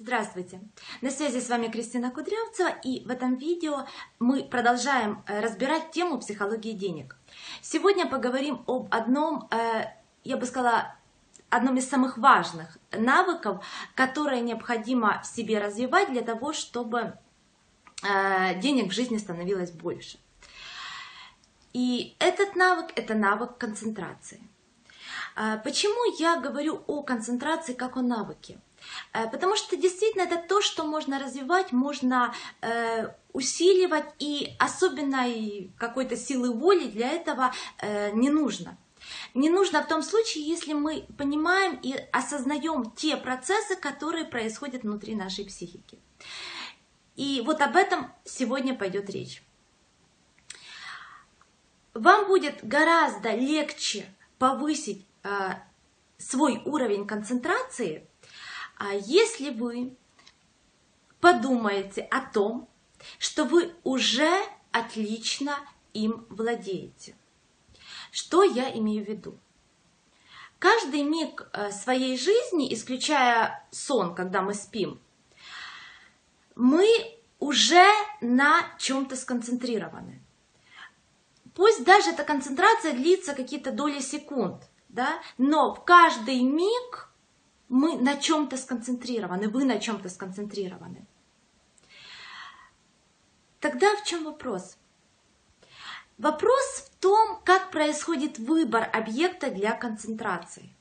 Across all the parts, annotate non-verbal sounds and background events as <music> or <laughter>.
Здравствуйте! На связи с вами Кристина Кудрявцева и в этом видео мы продолжаем э, разбирать тему психологии денег. Сегодня поговорим об одном, э, я бы сказала, одном из самых важных навыков, которые необходимо в себе развивать для того, чтобы э, денег в жизни становилось больше. И этот навык – это навык концентрации. Почему я говорю о концентрации как о навыке? Э, потому что действительно это то, что можно развивать, можно э, усиливать, и особенной какой-то силы воли для этого э, не нужно. Не нужно в том случае, если мы понимаем и осознаем те процессы, которые происходят внутри нашей психики. И вот об этом сегодня пойдет речь. Вам будет гораздо легче повысить свой уровень концентрации, а если вы подумаете о том, что вы уже отлично им владеете. Что я имею в виду? Каждый миг э, своей жизни, исключая сон, когда мы спим, мы уже на чем-то сконцентрированы. Пусть даже эта концентрация длится какие-то доли секунд, да, но в каждый миг мы на чем-то сконцентрированы, вы на чем-то сконцентрированы. Тогда в чем вопрос? Вопрос в том, как происходит выбор объекта для концентрации.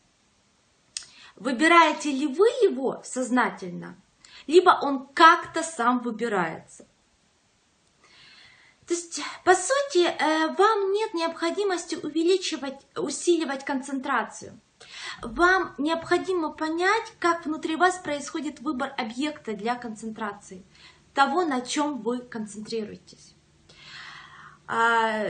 Выбираете ли вы его сознательно, либо он как-то сам выбирается. То есть, по сути, э, вам нет необходимости увеличивать, усиливать концентрацию – вам необходимо понять, как внутри вас происходит выбор объекта для концентрации, того, на чем вы концентрируетесь. А,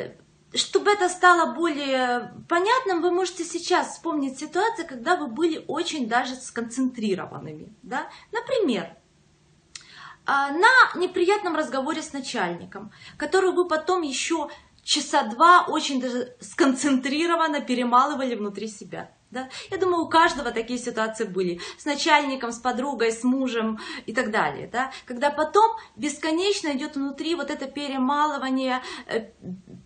чтобы это стало более понятным, вы можете сейчас вспомнить ситуацию, когда вы были очень даже сконцентрированными. Да? Например, на неприятном разговоре с начальником, который вы потом еще часа два очень даже сконцентрированно перемалывали внутри себя. Да? Я думаю, у каждого такие ситуации были. С начальником, с подругой, с мужем и так далее. Да? Когда потом бесконечно идет внутри вот это перемалывание, э,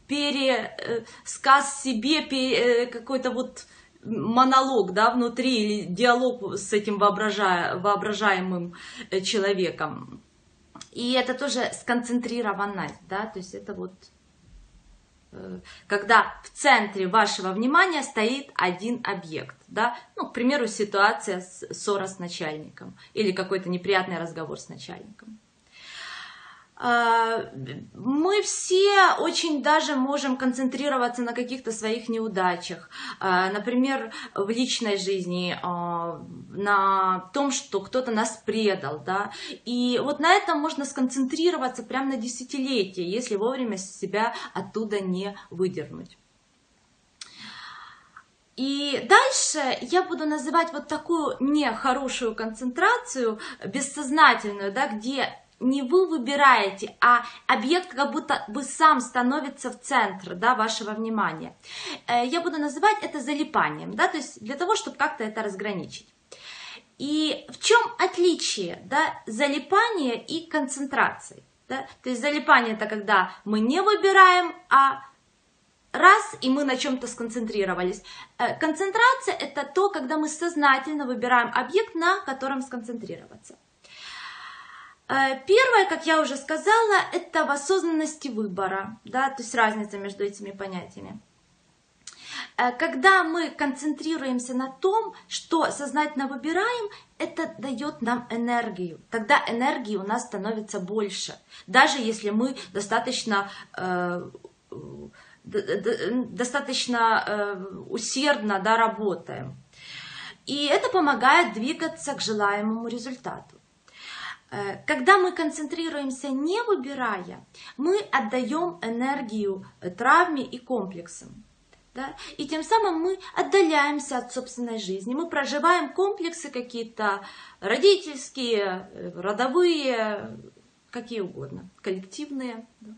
пересказ себе, э, какой-то вот монолог да, внутри или диалог с этим воображаемым э, человеком. И это тоже сконцентрированность, да, то есть это вот Э, когда в центре вашего внимания стоит один объект, да, ну, к примеру, ситуация с ссора с начальником или какой-то неприятный разговор с начальником. Мы все очень даже можем концентрироваться на каких-то своих неудачах, а, например, в личной жизни, а, на том, что кто-то нас предал, да, и вот на этом можно сконцентрироваться прямо на десятилетие, если вовремя себя оттуда не выдернуть. И дальше я буду называть вот такую нехорошую концентрацию, бессознательную, да, где не вы выбираете, а объект как будто бы сам становится в центр да, вашего внимания. Э, я буду называть это залипанием, да, то есть для того, чтобы как-то это разграничить. И в чем отличие да, залипания и концентрации? Да? То есть залипание это когда мы не выбираем, а раз, и мы на чем-то сконцентрировались. Э, концентрация это то, когда мы сознательно выбираем объект, на котором сконцентрироваться. Э, первое, как я уже сказала, это в осознанности выбора, да, то есть разница между этими понятиями. Э, когда мы концентрируемся на том, что сознательно выбираем, это дает нам энергию. Тогда энергии у нас становится больше. Даже если мы достаточно, э, достаточно усердно да, работаем. И это помогает двигаться к желаемому результату. Э, когда мы концентрируемся не выбирая, мы отдаем энергию э, травме и комплексам. Да? И тем самым мы отдаляемся от собственной жизни. Мы проживаем комплексы какие-то родительские, э, родовые, какие угодно, коллективные. Да?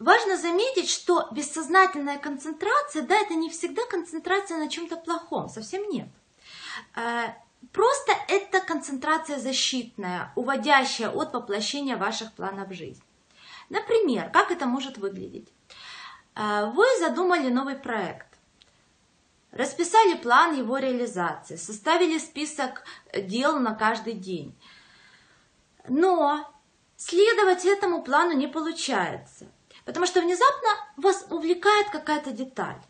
Важно заметить, что бессознательная концентрация, да, это не всегда концентрация на чем-то плохом, совсем нет просто это концентрация защитная, уводящая от воплощения ваших планов жизни. Например, как это может выглядеть? Э, вы задумали новый проект, расписали план его реализации, составили список дел на каждый день. Но следовать этому плану не получается, потому что внезапно вас увлекает какая-то деталь.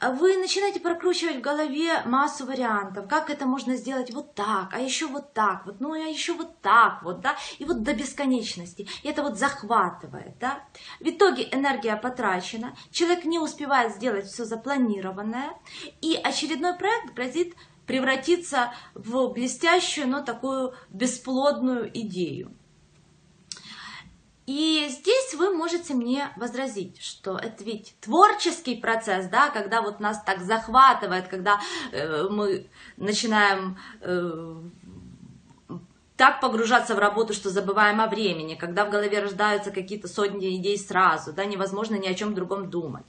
Вы начинаете прокручивать в голове массу вариантов, как это можно сделать вот так, а еще вот так, вот, ну а еще вот так, вот, да, и вот до бесконечности. И это вот захватывает, да. В итоге энергия потрачена, человек не успевает сделать все запланированное, и очередной проект грозит превратиться в блестящую, но такую бесплодную идею. И здесь вы можете мне возразить, что это ведь творческий процесс, да, когда вот нас так захватывает, когда э, мы начинаем э, так погружаться в работу, что забываем о времени, когда в голове рождаются какие-то сотни идей сразу, да, невозможно ни о чем другом думать.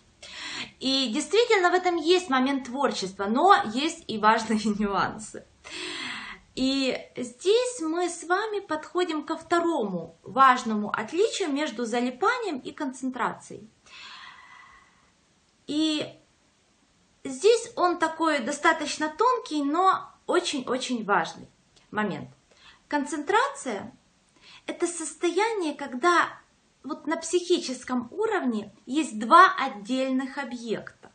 И действительно в этом есть момент творчества, но есть и важные <laughs> нюансы. И здесь мы с вами подходим ко второму важному отличию между залипанием и концентрацией. И здесь он такой достаточно тонкий, но очень-очень важный момент. Концентрация – это состояние, когда вот на психическом уровне есть два отдельных объекта.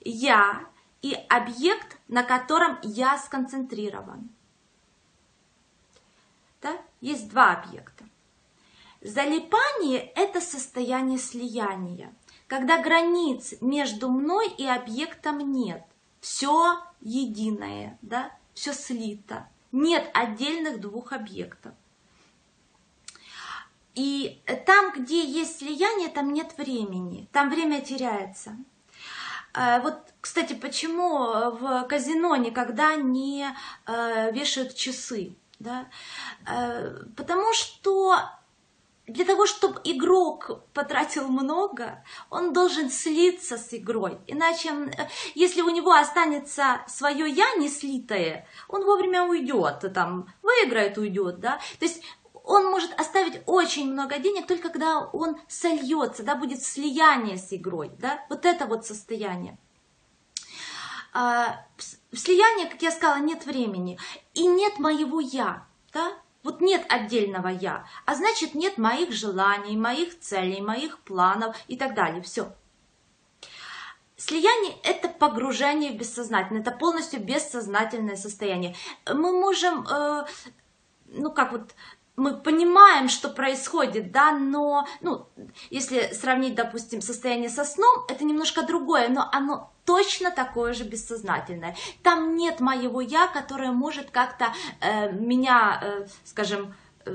Я и объект, на котором я сконцентрирован да, есть два объекта. Залипание – это состояние слияния, когда границ между мной и объектом нет. Все единое, да, все слито. Нет отдельных двух объектов. И там, где есть слияние, там нет времени, там время теряется. А, вот, кстати, почему в казино никогда не э, вешают часы? Да, э, потому что для того, чтобы игрок потратил много, он должен слиться с игрой. Иначе, э, если у него останется свое я не слитое, он вовремя уйдет, там, выиграет, уйдет, да. То есть он может оставить очень много денег только когда он сольется, да, будет слияние с игрой, да, вот это вот состояние. А, в слиянии, как я сказала, нет времени и нет моего я, да? Вот нет отдельного я, а значит нет моих желаний, моих целей, моих планов и так далее. Все. Слияние – это погружение в бессознательное, это полностью бессознательное состояние. Мы можем, э, ну как вот, мы понимаем, что происходит, да, но, ну, если сравнить, допустим, состояние со сном, это немножко другое, но оно точно такое же бессознательное. Там нет моего я, которое может как-то э, меня, э, скажем, э,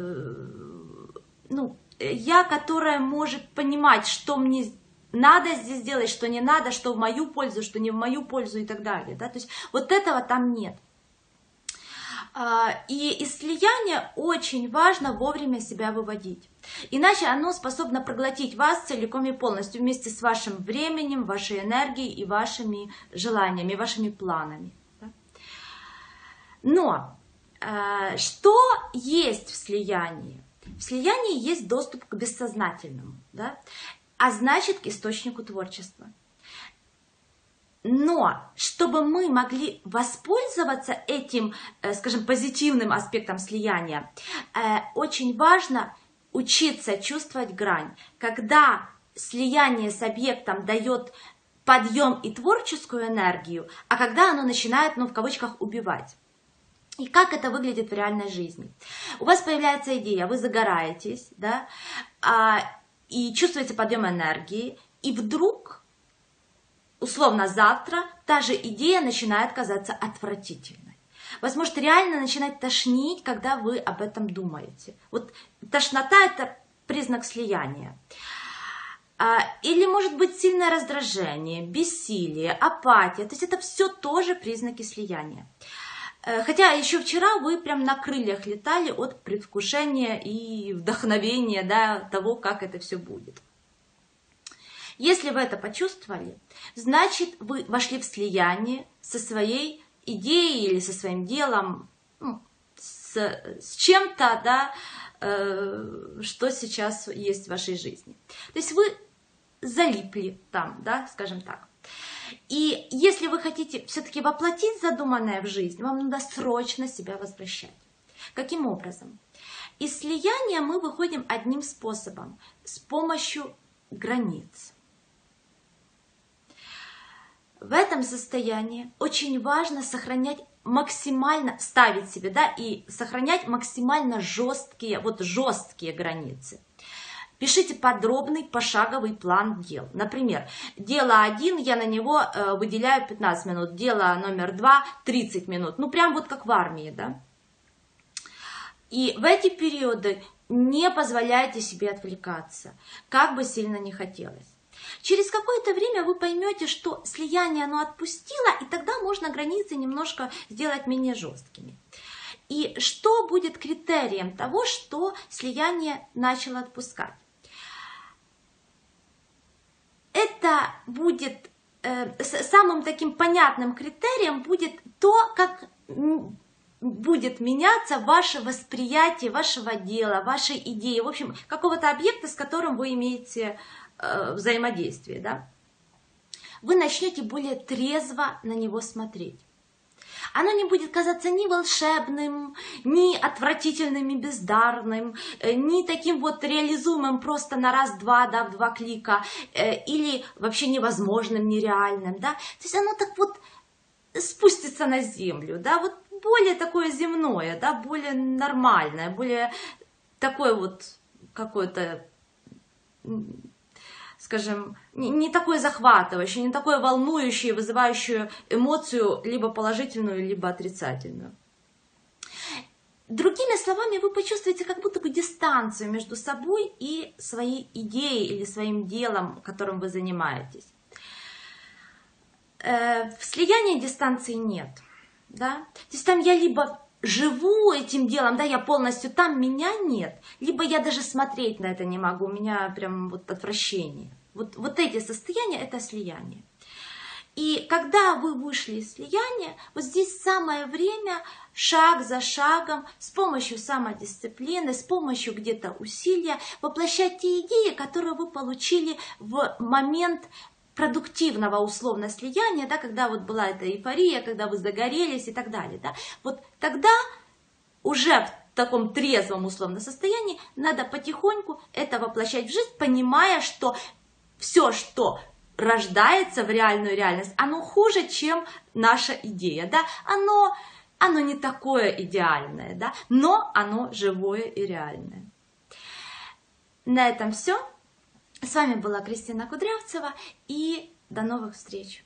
ну, я, которая может понимать, что мне надо здесь делать, что не надо, что в мою пользу, что не в мою пользу и так далее. Да? То есть вот этого там нет. А, и из слияния очень важно вовремя себя выводить. Иначе оно способно проглотить вас целиком и полностью вместе с вашим временем, вашей энергией и вашими желаниями, вашими планами. Но а, что есть в слиянии? В слиянии есть доступ к бессознательному, да? а значит к источнику творчества. Но чтобы мы могли воспользоваться этим, э, скажем, позитивным аспектом слияния, э, очень важно учиться чувствовать грань. Когда слияние с объектом дает подъем и творческую энергию, а когда оно начинает, ну, в кавычках, убивать. И как это выглядит в реальной жизни? У вас появляется идея, вы загораетесь, да, а, и чувствуете подъем энергии, и вдруг условно завтра та же идея начинает казаться отвратительной. Вас может реально начинать тошнить, когда вы об этом думаете. Вот тошнота – это признак слияния. А, или может быть сильное раздражение, бессилие, апатия. То есть это все тоже признаки слияния. Э, хотя еще вчера вы прям на крыльях летали от предвкушения и вдохновения да, того, как это все будет. Если вы это почувствовали, значит вы вошли в слияние со своей идеей или со своим делом, ну, с, с чем-то, да, э, что сейчас есть в вашей жизни. То есть вы залипли там, да, скажем так. И если вы хотите все-таки воплотить задуманное в жизнь, вам надо срочно себя возвращать. Каким образом? Из слияния мы выходим одним способом, с помощью границ. В этом состоянии очень важно сохранять максимально, ставить себе, да, и сохранять максимально жесткие, вот жесткие границы. Пишите подробный пошаговый план дел. Например, дело 1, я на него э, выделяю 15 минут, дело номер 2 30 минут. Ну, прям вот как в армии, да. И в эти периоды не позволяйте себе отвлекаться, как бы сильно не хотелось. Через какое-то время вы поймете, что слияние оно отпустило, и тогда можно границы немножко сделать менее жесткими. И что будет критерием того, что слияние начало отпускать? Это будет э, самым таким понятным критерием будет то, как будет меняться ваше восприятие вашего дела, вашей идеи, в общем, какого-то объекта, с которым вы имеете э, взаимодействие, да, вы начнете более трезво на него смотреть. Оно не будет казаться ни волшебным, ни отвратительным и бездарным, э, ни таким вот реализуемым просто на раз-два, да, в два клика, э, или вообще невозможным, нереальным, да. То есть оно так вот спустится на землю, да, вот более такое земное, да, более нормальное, более такое вот какое-то, скажем, не, такое захватывающее, не такое волнующее, вызывающее эмоцию либо положительную, либо отрицательную. Другими словами, вы почувствуете как будто бы дистанцию между собой и своей идеей или своим делом, которым вы занимаетесь. Э, в слиянии дистанции нет – да, то есть там я либо живу этим делом, да, я полностью там, меня нет, либо я даже смотреть на это не могу, у меня прям вот отвращение. Вот, вот эти состояния – это слияние. И когда вы вышли из слияния, вот здесь самое время шаг за шагом, с помощью самодисциплины, с помощью где-то усилия воплощать те идеи, которые вы получили в момент продуктивного условно слияния, да, когда вот была эта эйфория, когда вы загорелись и так далее, да, вот тогда уже в таком трезвом условно состоянии надо потихоньку это воплощать в жизнь, понимая, что все, что рождается в реальную реальность, оно хуже, чем наша идея, да, оно, оно не такое идеальное, да, но оно живое и реальное. На этом все. С вами была Кристина Кудрявцева и до новых встреч!